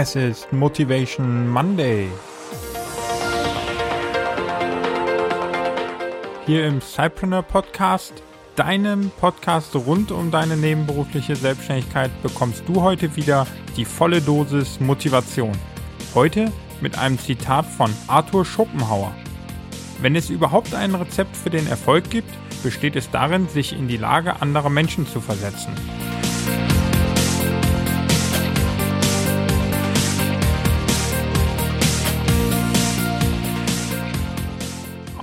Es ist Motivation Monday. Hier im Cypreneur Podcast, deinem Podcast rund um deine nebenberufliche Selbstständigkeit, bekommst du heute wieder die volle Dosis Motivation. Heute mit einem Zitat von Arthur Schopenhauer. Wenn es überhaupt ein Rezept für den Erfolg gibt, besteht es darin, sich in die Lage anderer Menschen zu versetzen.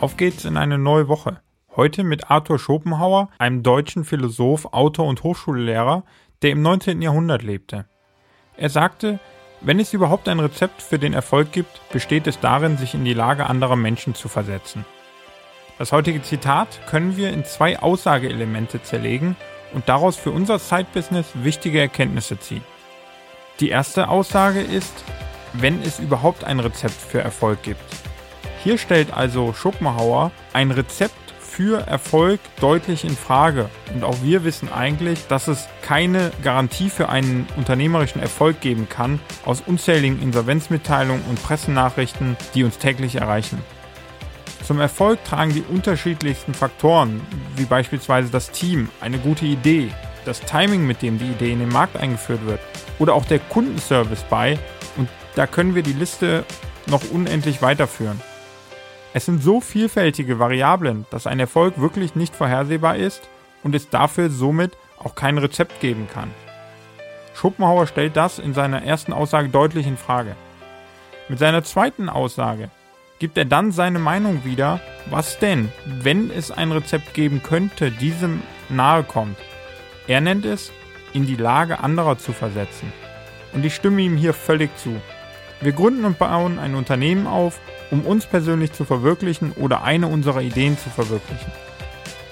Auf geht's in eine neue Woche. Heute mit Arthur Schopenhauer, einem deutschen Philosoph, Autor und Hochschullehrer, der im 19. Jahrhundert lebte. Er sagte, wenn es überhaupt ein Rezept für den Erfolg gibt, besteht es darin, sich in die Lage anderer Menschen zu versetzen. Das heutige Zitat können wir in zwei Aussageelemente zerlegen und daraus für unser Side-Business wichtige Erkenntnisse ziehen. Die erste Aussage ist, wenn es überhaupt ein Rezept für Erfolg gibt. Hier stellt also Schopenhauer ein Rezept für Erfolg deutlich in Frage. Und auch wir wissen eigentlich, dass es keine Garantie für einen unternehmerischen Erfolg geben kann aus unzähligen Insolvenzmitteilungen und Pressenachrichten, die uns täglich erreichen. Zum Erfolg tragen die unterschiedlichsten Faktoren, wie beispielsweise das Team, eine gute Idee, das Timing, mit dem die Idee in den Markt eingeführt wird oder auch der Kundenservice bei. Und da können wir die Liste noch unendlich weiterführen. Es sind so vielfältige Variablen, dass ein Erfolg wirklich nicht vorhersehbar ist und es dafür somit auch kein Rezept geben kann. Schopenhauer stellt das in seiner ersten Aussage deutlich in Frage. Mit seiner zweiten Aussage gibt er dann seine Meinung wieder, was denn, wenn es ein Rezept geben könnte, diesem nahe kommt. Er nennt es, in die Lage anderer zu versetzen. Und ich stimme ihm hier völlig zu. Wir gründen und bauen ein Unternehmen auf, um uns persönlich zu verwirklichen oder eine unserer Ideen zu verwirklichen.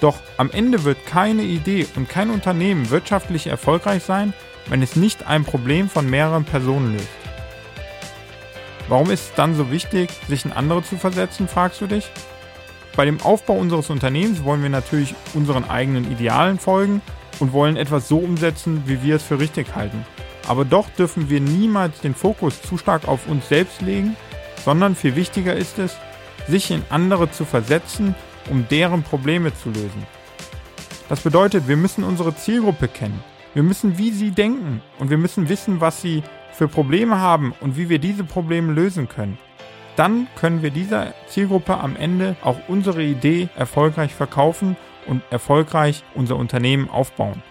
Doch am Ende wird keine Idee und kein Unternehmen wirtschaftlich erfolgreich sein, wenn es nicht ein Problem von mehreren Personen löst. Warum ist es dann so wichtig, sich in andere zu versetzen, fragst du dich? Bei dem Aufbau unseres Unternehmens wollen wir natürlich unseren eigenen Idealen folgen und wollen etwas so umsetzen, wie wir es für richtig halten. Aber doch dürfen wir niemals den Fokus zu stark auf uns selbst legen, sondern viel wichtiger ist es, sich in andere zu versetzen, um deren Probleme zu lösen. Das bedeutet, wir müssen unsere Zielgruppe kennen. Wir müssen, wie sie denken und wir müssen wissen, was sie für Probleme haben und wie wir diese Probleme lösen können. Dann können wir dieser Zielgruppe am Ende auch unsere Idee erfolgreich verkaufen und erfolgreich unser Unternehmen aufbauen.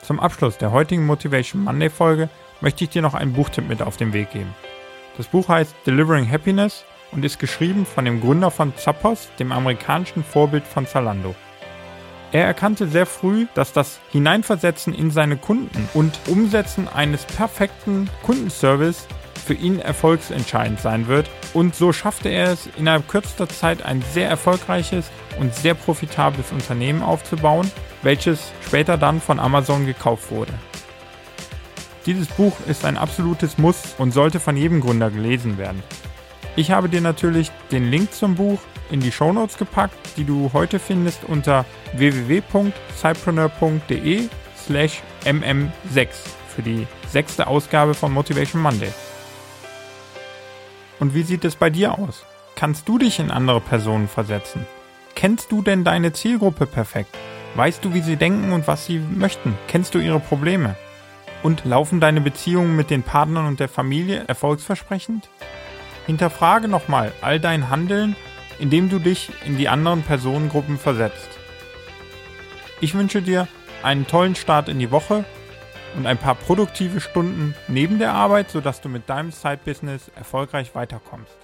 Zum Abschluss der heutigen Motivation Monday Folge möchte ich dir noch einen Buchtipp mit auf den Weg geben. Das Buch heißt Delivering Happiness und ist geschrieben von dem Gründer von Zappos, dem amerikanischen Vorbild von Zalando. Er erkannte sehr früh, dass das Hineinversetzen in seine Kunden und Umsetzen eines perfekten Kundenservice für ihn erfolgsentscheidend sein wird. Und so schaffte er es, innerhalb kürzester Zeit ein sehr erfolgreiches und sehr profitables Unternehmen aufzubauen, welches später dann von Amazon gekauft wurde. Dieses Buch ist ein absolutes Muss und sollte von jedem Gründer gelesen werden. Ich habe dir natürlich den Link zum Buch in die Shownotes gepackt, die du heute findest unter www.cypreneur.de slash mm6 für die sechste Ausgabe von Motivation Monday. Und wie sieht es bei dir aus? Kannst du dich in andere Personen versetzen? Kennst du denn deine Zielgruppe perfekt? Weißt du, wie sie denken und was sie möchten? Kennst du ihre Probleme? Und laufen deine Beziehungen mit den Partnern und der Familie erfolgsversprechend? Hinterfrage nochmal all dein Handeln, indem du dich in die anderen Personengruppen versetzt. Ich wünsche dir einen tollen Start in die Woche und ein paar produktive Stunden neben der Arbeit, sodass du mit deinem Side-Business erfolgreich weiterkommst.